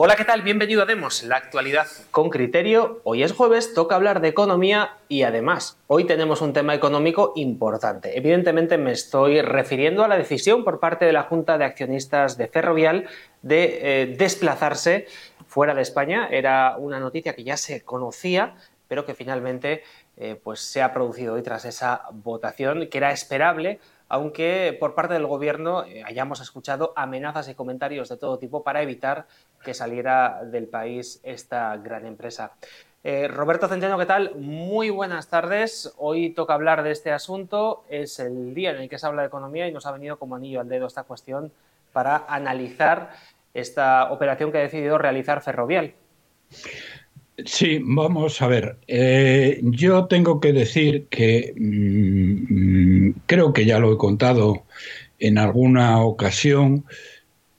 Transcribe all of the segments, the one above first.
Hola, ¿qué tal? Bienvenido a Demos, la actualidad con criterio. Hoy es jueves, toca hablar de economía y además hoy tenemos un tema económico importante. Evidentemente me estoy refiriendo a la decisión por parte de la Junta de Accionistas de Ferrovial de eh, desplazarse fuera de España. Era una noticia que ya se conocía, pero que finalmente eh, pues se ha producido hoy tras esa votación que era esperable aunque por parte del Gobierno eh, hayamos escuchado amenazas y comentarios de todo tipo para evitar que saliera del país esta gran empresa. Eh, Roberto Centeno, ¿qué tal? Muy buenas tardes. Hoy toca hablar de este asunto. Es el día en el que se habla de economía y nos ha venido como anillo al dedo esta cuestión para analizar esta operación que ha decidido realizar Ferrovial. Sí, vamos a ver. Eh, yo tengo que decir que mm, creo que ya lo he contado en alguna ocasión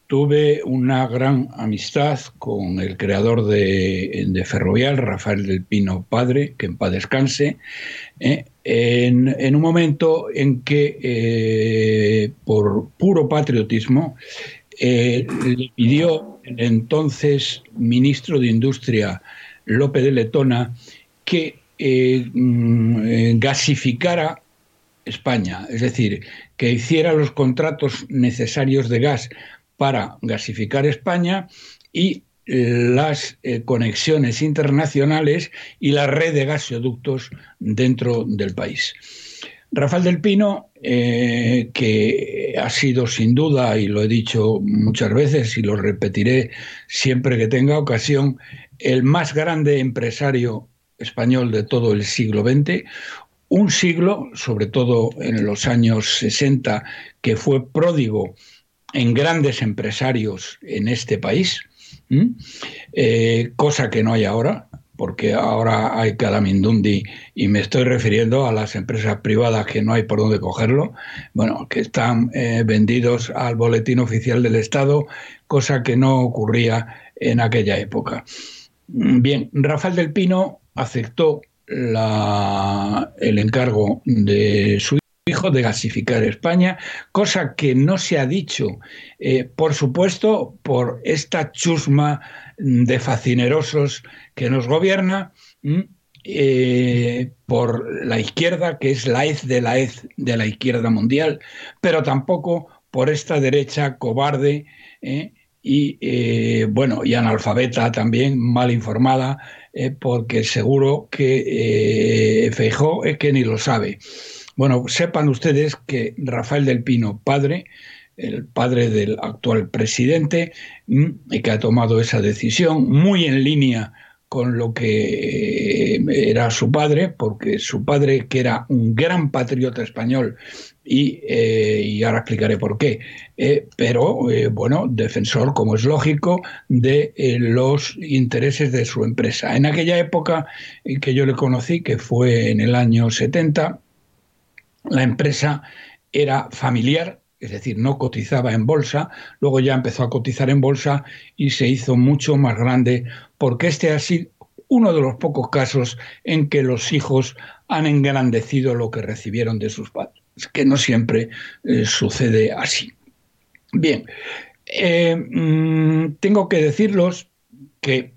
tuve una gran amistad con el creador de, Ferrovial, Rafael del Pino Padre, que en paz descanse, eh, en, un momento en que, eh, por puro patriotismo, le pidió el entonces ministro de Industria, López de Letona, que mm, gasificara España, es decir, que hiciera los contratos necesarios de gas para gasificar España y eh, las eh, conexiones internacionales y la red de gasoductos dentro del país. Rafael del Pino, eh, que ha sido sin duda, y lo he dicho muchas veces y lo repetiré siempre que tenga ocasión, el más grande empresario español de todo el siglo XX, un siglo, sobre todo en los años 60, que fue pródigo en grandes empresarios en este país, eh, cosa que no hay ahora, porque ahora hay cada mindundi y me estoy refiriendo a las empresas privadas que no hay por dónde cogerlo, bueno, que están eh, vendidos al boletín oficial del Estado, cosa que no ocurría en aquella época. Bien, Rafael del Pino aceptó el encargo de su hijo de gasificar España, cosa que no se ha dicho, eh, por supuesto, por esta chusma de facinerosos que nos gobierna, eh, por la izquierda, que es la hez de la hez de la izquierda mundial, pero tampoco por esta derecha cobarde ¿eh? y, bueno, y analfabeta también, mal informada, porque seguro que Feijó es que ni lo sabe. Bueno, sepan ustedes que Rafael del Pino, padre, el padre del actual presidente, mm, y que ha tomado esa decisión muy en línea con lo que eh, era su padre, porque su padre, que era un gran patriota español, y, eh, ahora explicaré por qué, eh, pero bueno, defensor, como es lógico, de los intereses de su empresa. En aquella época que yo le conocí, que fue en el año 70, la empresa era familiar, es decir, no cotizaba en bolsa, luego ya empezó a cotizar en bolsa y se hizo mucho más grande porque este ha sido uno de los pocos casos en que los hijos han engrandecido lo que recibieron de sus padres, que no siempre eh, sucede así. Bien, eh, mm, tengo que decirlos que,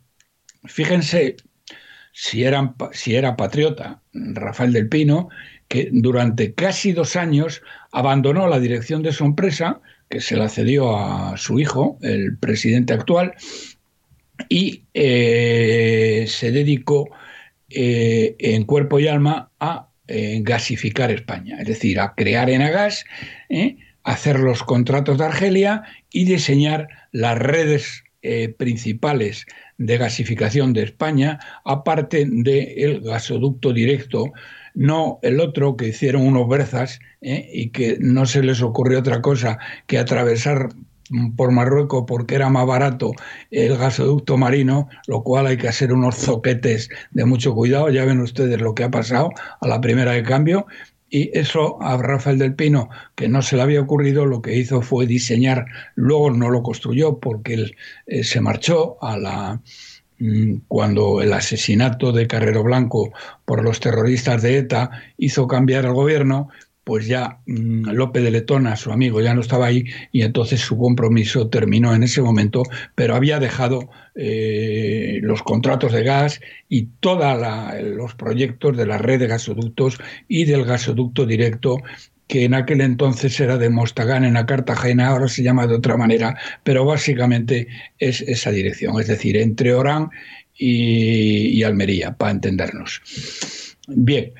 fíjense, si, si era patriota Rafael del Pino, que durante casi dos años abandonó la dirección de su empresa, que se la cedió a su hijo, el presidente actual, y eh, se dedicó eh, en cuerpo y alma a eh, gasificar España, es decir, a crear Enagas, hacer los contratos de Argelia y diseñar las redes principales de gasificación de España, aparte del gasoducto directo no el otro que hicieron unos berzas ¿eh? y que no se les ocurrió otra cosa que atravesar por Marruecos porque era más barato el gasoducto marino, lo cual hay que hacer unos zoquetes de mucho cuidado. Ya ven ustedes lo que ha pasado a la primera de cambio. Y eso a Rafael del Pino, que no se le había ocurrido, lo que hizo fue diseñar, luego no lo construyó porque él eh, se marchó a la, mm, cuando el asesinato de Carrero Blanco por los terroristas de ETA hizo cambiar el gobierno, pues ya mm, López de Letona, su amigo, ya no estaba ahí y entonces su compromiso terminó en ese momento, pero había dejado eh, los contratos de gas y todos los proyectos de la red de gasoductos y del gasoducto directo que en aquel entonces era de Mostagán en la Cartagena, ahora se llama de otra manera, pero básicamente es esa dirección, es decir, entre Orán y Almería, para entendernos. Bien,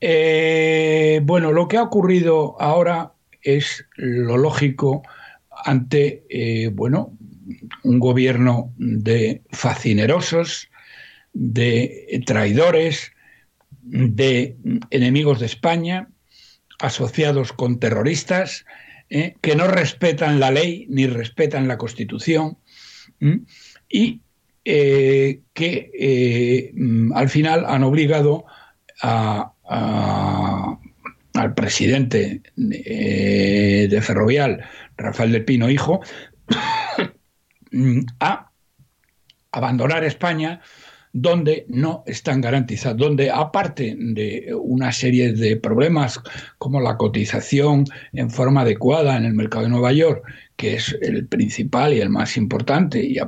eh, bueno, lo que ha ocurrido ahora es lo lógico ante, eh, bueno, un gobierno de fascinerosos, de traidores, de enemigos de España, asociados con terroristas, eh, que no respetan la ley ni respetan la Constitución y que al final han obligado a al presidente eh, de Ferrovial, Rafael de Pino Hijo, a abandonar España donde no están garantizados, donde aparte de una serie de problemas como la cotización en forma adecuada en el mercado de Nueva York, que es el principal y el más importante, y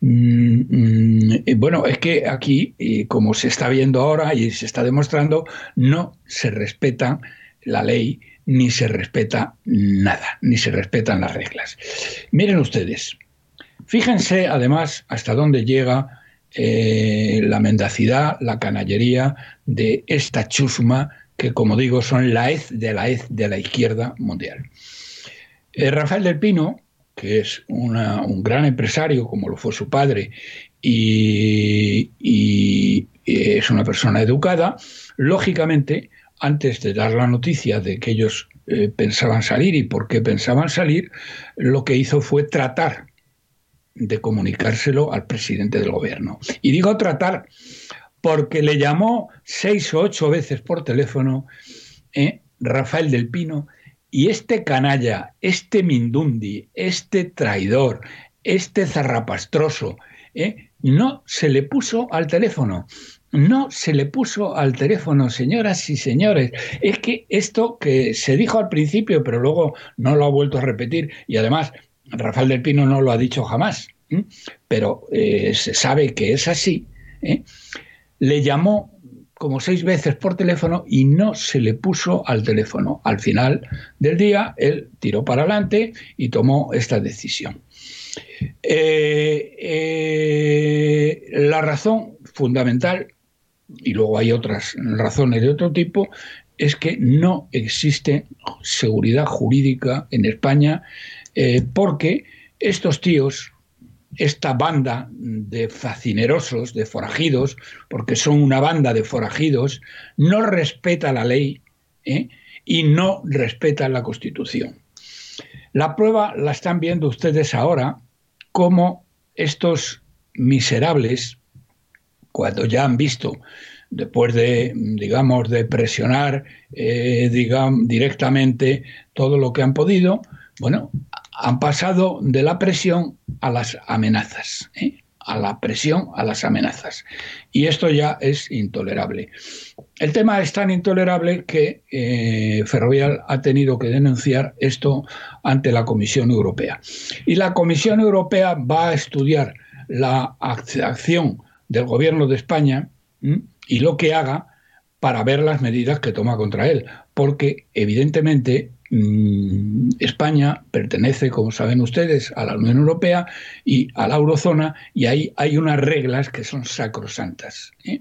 mm, mm, bueno, es que aquí, como se está viendo ahora y se está demostrando, no se respeta la ley ni se respeta nada, ni se respetan las reglas. Miren ustedes, fíjense además hasta dónde llega eh, la mendacidad, la canallería de esta chusma que, como digo, son la hez de la hez de la izquierda mundial. Eh, Rafael del Pino, que es un gran empresario, como lo fue su padre, y, es una persona educada, lógicamente, antes de dar la noticia de que ellos eh, pensaban salir y por qué pensaban salir, lo que hizo fue tratar de comunicárselo al presidente del gobierno. Y digo tratar porque le llamó seis o ocho veces por teléfono eh, Rafael del Pino y este canalla, este mindundi, este traidor, este zarrapastroso, eh, no se le puso al teléfono. No se le puso al teléfono, señoras y señores. Es que esto que se dijo al principio, pero luego no lo ha vuelto a repetir, y además Rafael del Pino no lo ha dicho jamás, pero eh, se sabe que es así, ¿eh? le llamó como seis veces por teléfono y no se le puso al teléfono. Al final del día, él tiró para adelante y tomó esta decisión. Eh, la razón fundamental, y luego hay otras razones de otro tipo, es que no existe seguridad jurídica en España porque estos tíos, esta banda de fascinerosos, de forajidos, porque son una banda de forajidos, no respeta la ley ¿eh? y no respeta la Constitución. La prueba la están viendo ustedes ahora, como estos miserables, cuando ya han visto, después de, digamos, de presionar eh, digamos, directamente todo lo que han podido, bueno, han pasado de la presión a las amenazas, ¿eh? a la presión a las amenazas. Y esto ya es intolerable. El tema es tan intolerable que eh, Ferrovial ha tenido que denunciar esto ante la Comisión Europea. Y la Comisión Europea va a estudiar la acción del Gobierno de España y lo que haga para ver las medidas que toma contra él, porque evidentemente España pertenece, como saben ustedes, a la Unión Europea y a la eurozona y ahí hay unas reglas que son sacrosantas. ¿eh?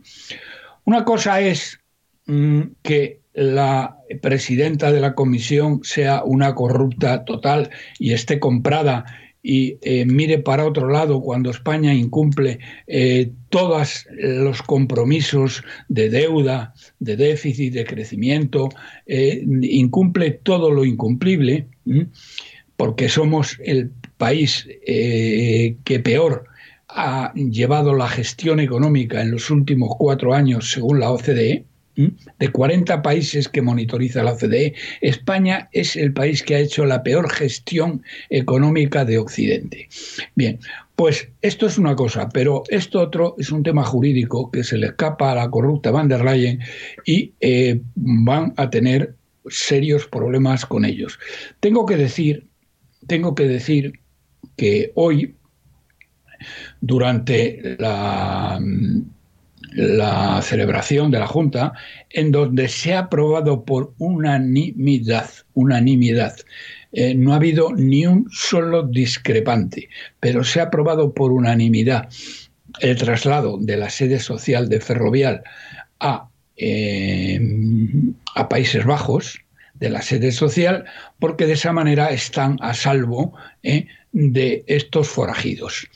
Una cosa es mm, que la presidenta de la comisión sea una corrupta total y esté comprada y eh, mire para otro lado cuando España incumple eh, todos los compromisos de deuda, de déficit, de crecimiento, eh, incumple todo lo incumplible, porque somos el país que peor ha llevado la gestión económica en los últimos cuatro años según la OCDE, de 40 países que monitoriza la OCDE, España es el país que ha hecho la peor gestión económica de Occidente. Bien, pues esto es una cosa, pero esto otro es un tema jurídico que se le escapa a la corrupta van der Leyen y eh, van a tener serios problemas con ellos. Tengo que decir, tengo que decir que hoy, durante la la celebración de la Junta, en donde se ha aprobado por unanimidad, unanimidad. Eh, no ha habido ni un solo discrepante, pero se ha aprobado por unanimidad el traslado de la sede social de Ferrovial a, eh, a Países Bajos, de la sede social, porque de esa manera están a salvo eh, de estos forajidos.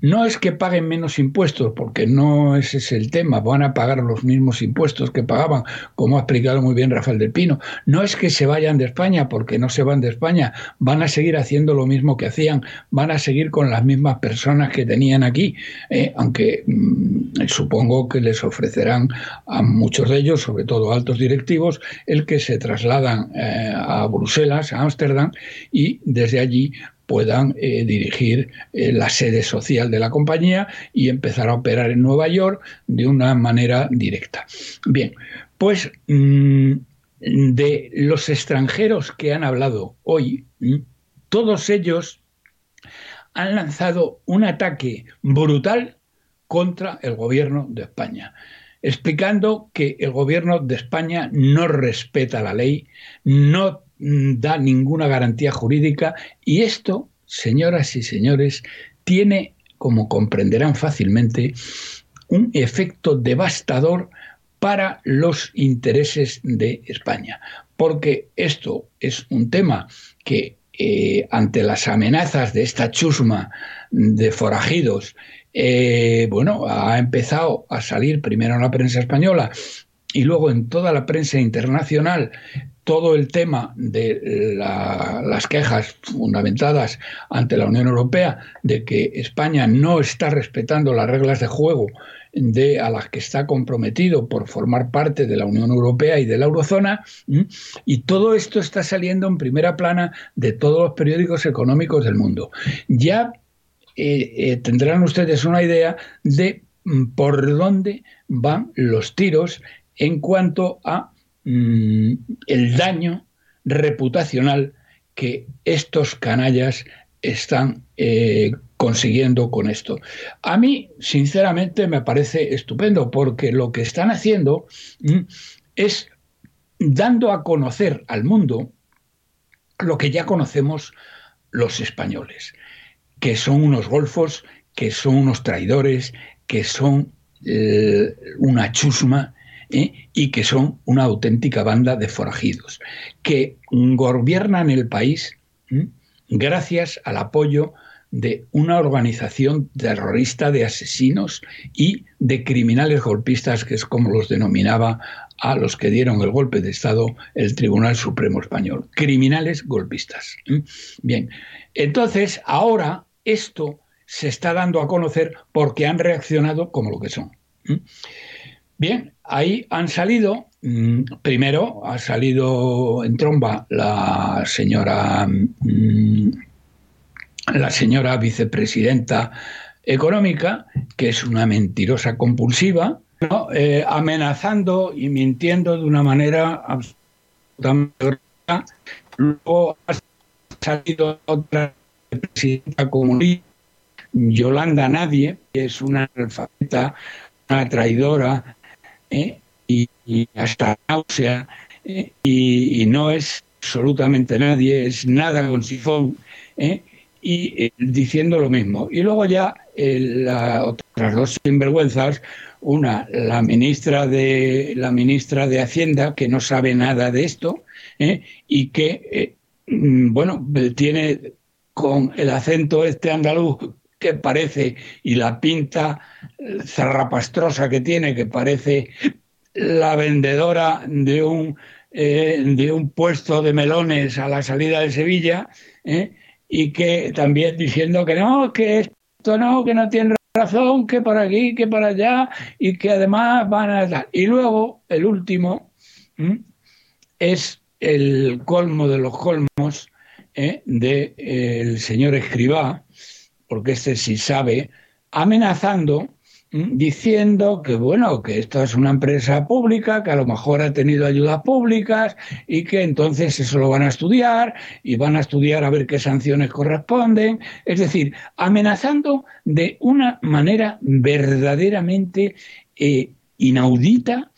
No es que paguen menos impuestos, porque no ese es el tema, van a pagar los mismos impuestos que pagaban, como ha explicado muy bien Rafael del Pino. No es que se vayan de España, porque no se van de España, van a seguir haciendo lo mismo que hacían, van a seguir con las mismas personas que tenían aquí, ¿eh? aunque mm, supongo que les ofrecerán a muchos de ellos, sobre todo altos directivos, el que se trasladan eh, a Bruselas, a Ámsterdam, y desde allí puedan eh, dirigir eh, la sede social de la compañía y empezar a operar en Nueva York de una manera directa. Bien, pues mm, de los extranjeros que han hablado hoy, mm, todos ellos han lanzado un ataque brutal contra el gobierno de España explicando que el gobierno de España no respeta la ley, no da ninguna garantía jurídica y esto, señoras y señores, tiene, como comprenderán fácilmente, un efecto devastador para los intereses de España, porque esto es un tema que eh, ante las amenazas de esta chusma de forajidos, eh, bueno, ha empezado a salir primero en la prensa española y luego en toda la prensa internacional todo el tema de las quejas fundamentadas ante la Unión Europea de que España no está respetando las reglas de juego de, a las que está comprometido por formar parte de la Unión Europea y de la Eurozona, y todo esto está saliendo en primera plana de todos los periódicos económicos del mundo. Ya eh, eh, tendrán ustedes una idea de mm, por dónde van los tiros en cuanto a Mm, el daño reputacional que estos canallas están eh, consiguiendo con esto. A mí, sinceramente, me parece estupendo porque lo que están haciendo mm, es dando a conocer al mundo lo que ya conocemos los españoles, que son unos golfos, que son unos traidores, que son eh, una chusma, ¿eh? y que son una auténtica banda de forajidos, que gobiernan el país gracias al apoyo de una organización terrorista de asesinos y de criminales golpistas, que es como los denominaba a los que dieron el golpe de Estado el Tribunal Supremo Español. Criminales golpistas. Bien, entonces ahora esto se está dando a conocer porque han reaccionado como lo que son. Bien, ahí han salido, mm, primero ha salido en tromba la señora, mm, la señora vicepresidenta económica, que es una mentirosa compulsiva, eh, amenazando y mintiendo de una manera absolutamente Luego ha salido otra presidenta comunista, Yolanda Nadie, que es una alfabeta, una traidora, ¿eh? y, hasta náusea, ¿eh? y, no es absolutamente nadie, es nada con sifón, ¿eh? y diciendo lo mismo. Y luego ya las otras dos sinvergüenzas, una, la ministra de la ministra de Hacienda, que no sabe nada de esto, y que, mm, bueno, tiene con el acento este andaluz que parece y la pinta zarrapastrosa que tiene, que parece la vendedora de un, eh, de un puesto de melones a la salida de Sevilla, ¿eh? y que también diciendo que no, que esto no, que no tiene razón, que por aquí, que por allá, y que además van a... Y luego, el último, es el colmo de los colmos ¿eh? del señor Escribá, porque este sí sabe, amenazando diciendo que bueno, que esto es una empresa pública, que a lo mejor ha tenido ayudas públicas y que entonces eso lo van a estudiar y van a estudiar a ver qué sanciones corresponden, es decir, amenazando de una manera verdaderamente eh, inaudita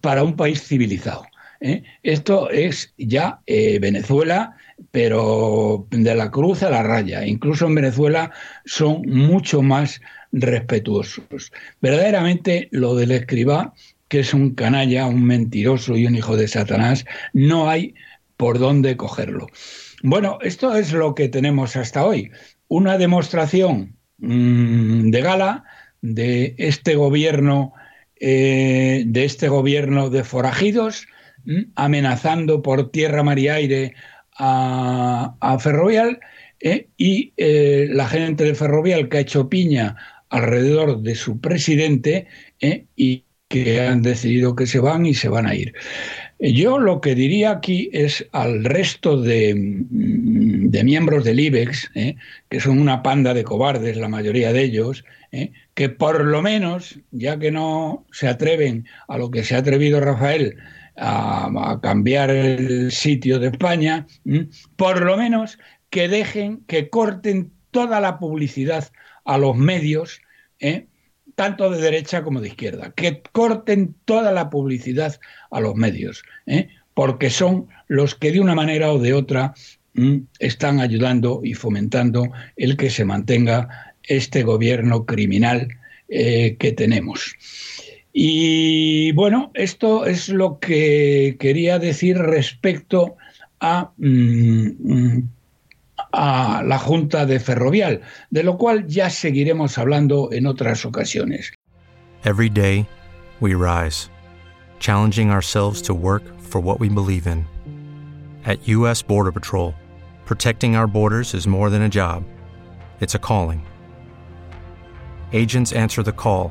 para un país civilizado. ¿eh? Esto es ya eh, Venezuela, pero de la cruz a la raya. Incluso en Venezuela son mucho más respetuosos. Verdaderamente lo del escriba, que es un canalla, un mentiroso y un hijo de Satanás, no hay por dónde cogerlo. Bueno, esto es lo que tenemos hasta hoy. Una demostración mmm, de gala de este gobierno, eh, de este gobierno de forajidos, mmm, amenazando por tierra, mar y aire a, a Ferrovial, eh, y eh, la gente de Ferrovial que ha hecho piña alrededor de su presidente eh, y que han decidido que se van y se van a ir. Yo lo que diría aquí es al resto de, mm, de miembros del IBEX, que son una panda de cobardes, la mayoría de ellos, que por lo menos, ya que no se atreven a lo que se ha atrevido Rafael, a, cambiar el sitio de España, por lo menos que dejen, que corten toda la publicidad a los medios, ¿eh? tanto de derecha como de izquierda, que corten toda la publicidad a los medios, ¿eh? porque son los que de una manera o de otra están ayudando y fomentando el que se mantenga este gobierno criminal eh, que tenemos. Y bueno, esto es lo que quería decir respecto a mmm, a la Junta de Ferrovial, de lo cual ya seguiremos hablando en otras ocasiones. Every day, we rise, challenging ourselves to work for what we believe in. At U.S. Border Patrol, protecting our borders is more than a job, it's a calling. Agents answer the call,